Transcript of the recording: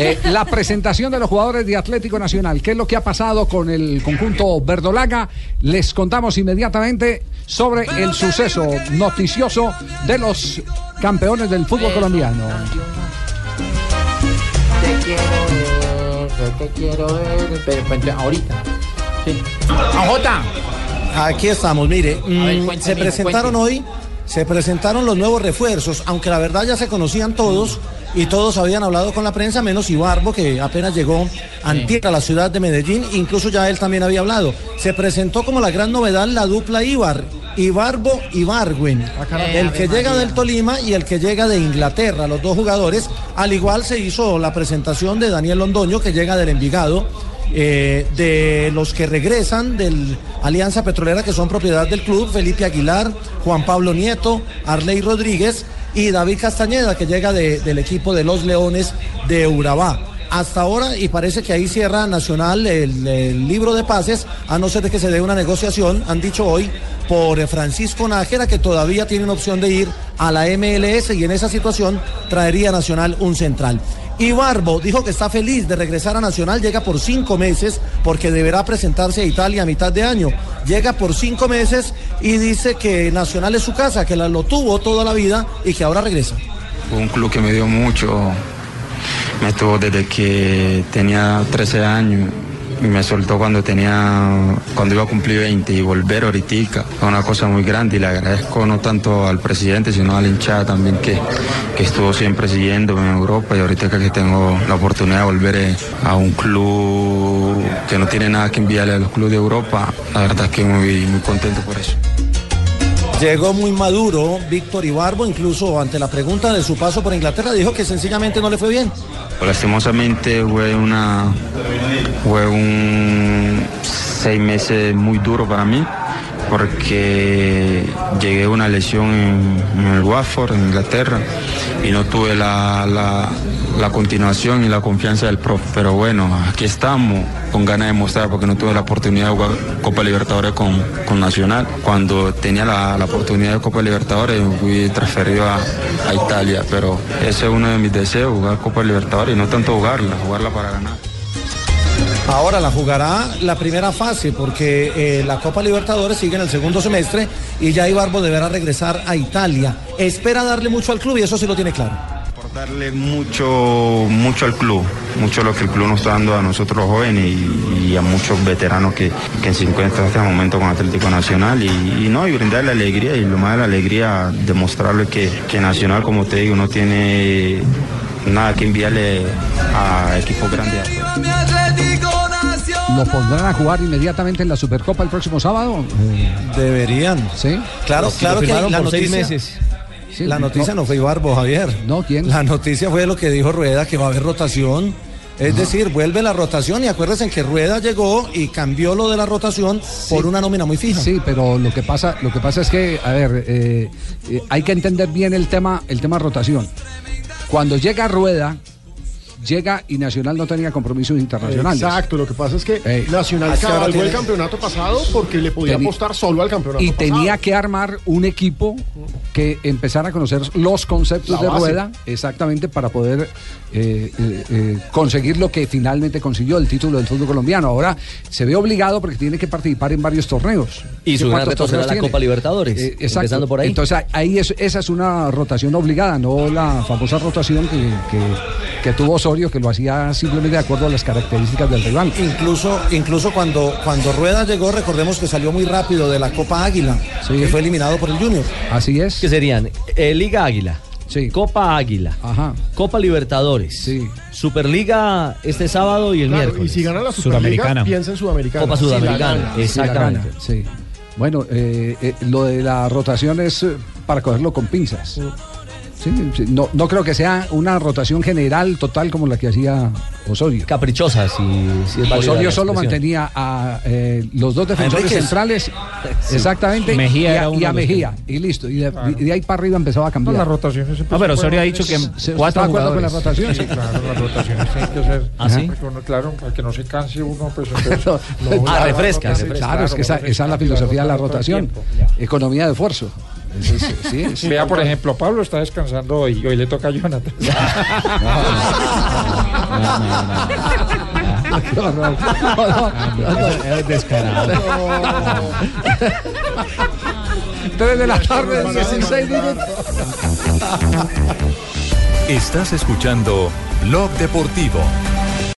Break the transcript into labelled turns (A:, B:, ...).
A: Eh, la presentación de los jugadores de Atlético Nacional. ¿Qué es lo que ha pasado con el conjunto verdolaga? Les contamos inmediatamente sobre el suceso noticioso de los campeones del fútbol colombiano.
B: Te quiero ver, te quiero ver, pero, pero ahorita. Sí. Jota.
C: Aquí estamos, mire,
B: ver,
C: mm, se presentaron hoy, se presentaron los nuevos refuerzos, aunque la verdad ya se conocían todos y todos habían hablado con la prensa, menos Ibarbo, que apenas llegó antier a la ciudad de Medellín, incluso ya él también había hablado. Se presentó como la gran novedad la dupla Ibar, Ibarbo y Barwin, el que llega del Tolima y el que llega de Inglaterra, los dos jugadores. Al igual se hizo la presentación de Daniel Londoño, que llega del Envigado eh, de los que regresan del Alianza Petrolera, que son propiedad del club, Felipe Aguilar, Juan Pablo Nieto, Arley Rodríguez y David Castañeda, que llega de- del equipo de los Leones de Urabá. Hasta ahora, y parece que ahí cierra Nacional el, el libro de pases, a no ser de que se dé una negociación, han dicho hoy, por Francisco Nájera, que todavía tiene una opción de ir a la MLS y en esa situación traería Nacional un central. Y Barbo dijo que está feliz de regresar a Nacional, llega por cinco meses porque deberá presentarse a Italia a mitad de año. Llega por cinco meses y dice que Nacional es su casa, que la, lo tuvo toda la vida y que ahora regresa.
D: Fue un club que me dio mucho. Me estuvo desde que tenía 13 años me soltó cuando tenía cuando iba a cumplir 20 y volver ahorita. Fue una cosa muy grande y le agradezco no tanto al presidente sino a la hinchada también que, que estuvo siempre siguiéndome en Europa. Y ahorita que tengo la oportunidad de volver eh, a un club que no tiene nada que enviarle a los clubes de Europa. La verdad es que muy, muy contento por eso.
C: Llegó muy maduro Víctor Ibarbo, incluso ante la pregunta de su paso por Inglaterra, dijo que sencillamente no le fue bien.
D: Lastimosamente fue una fue un seis meses muy duro para mí porque llegué a una lesión en, el Watford, en Inglaterra, y no tuve la- la continuación y la confianza del profe. Pero bueno, aquí estamos con ganas de mostrar porque no tuve la oportunidad de jugar Copa Libertadores con, con Nacional. Cuando tenía la, la oportunidad de Copa Libertadores fui transferido a, a Italia, pero ese es uno de mis deseos, jugar Copa Libertadores y no tanto jugarla, jugarla para ganar.
C: Ahora la jugará la primera fase porque eh, la Copa Libertadores sigue en el segundo semestre y ya Ibarbo deberá regresar a Italia. Espera darle mucho al club y eso sí lo tiene claro.
D: Darle mucho, mucho al club, mucho lo que el club nos está dando a nosotros los jóvenes y, y a muchos veteranos que, que se encuentran en este momento con Atlético Nacional y, y no, y brindarle alegría y lo más de la alegría, demostrarle que, que Nacional, como te digo, no tiene nada que enviarle a equipos grandes.
A: ¿Lo pondrán a jugar inmediatamente en la Supercopa el próximo sábado?
C: Deberían.
A: Sí.
C: Claro, claro que la
A: por seis
C: noticia,
A: meses. Sí,
C: la noticia
A: no.
C: no, fue Ibarbo, Javier.
A: No, ¿quién?
C: La noticia fue lo que dijo Rueda, que va a haber rotación. Es decir, vuelve la rotación y acuérdense que Rueda llegó y cambió lo de la rotación por una nómina muy fija.
A: Sí, pero lo que pasa, lo que pasa es que, a ver, eh, eh, hay que entender bien el tema, el tema rotación. Cuando llega Rueda, llega y Nacional no tenía compromisos internacionales.
E: Exacto, lo que pasa es que
A: Ey.
E: Nacional cabalgó el campeonato pasado porque le podía
A: Teni-
E: apostar solo al campeonato
A: y
E: pasado.
A: tenía que armar un equipo que empezara a conocer los conceptos de rueda exactamente para poder eh, eh, eh, conseguir lo que finalmente consiguió el título del fútbol colombiano. Ahora se ve obligado porque tiene que participar en varios torneos.
F: Y
A: ¿Qué
F: su gran reto será la
A: tiene?
F: Copa Libertadores,
A: Eh, exacto.
F: empezando por ahí.
A: Entonces ahí es, esa es una rotación obligada, no la famosa rotación que, que- que tuvo Osorio, que lo hacía simplemente de acuerdo a las características del rival.
C: Incluso, incluso cuando, cuando Rueda llegó, recordemos que salió muy rápido de la Copa Águila, que fue eliminado por el Junior.
A: Así es.
F: Que serían eh, Liga Águila, Copa Águila, Copa Libertadores, Superliga este sábado y el
E: Claro,
F: miércoles.
E: y si gana la Superliga, piensa en Sudamericana.
F: Copa Sudamericana,
E: gana.
F: exactamente.
A: Sí, sí. Bueno, eh, eh, lo de la rotación es para cogerlo con pinzas. Sí, sí, no, no creo que sea una rotación general total como la que hacía Osorio.
F: Caprichosa, si, si es
A: Osorio solo mantenía a eh, los dos defensores centrales,
F: Sí.
A: exactamente,
F: Mejía
A: y
F: era
A: a, y Mejía, y listo. Y de, y de ahí para arriba empezaba a cambiar.
G: No, la rotación siempre
A: No, pero
G: se
A: Osorio ha dicho que
G: ¿Se- cuatro
A: ¿está de acuerdo con la
G: jugadores.
A: rotación?
G: Sí, claro, las rotaciones tienen que ser.
A: ¿Ah, sí?
G: uno, claro, para que no se canse uno, pues entonces. no,
A: Ah,
G: la
A: refresca, Claro, es que esa, esa es la filosofía de la rotación. Economía de esfuerzo.
G: Vea, por ejemplo, Pablo está descansando hoy y hoy le toca a Jonathan.
A: Es descarado.
E: 3 de la tarde, 16 minutos.
H: Estás escuchando Blog Deportivo.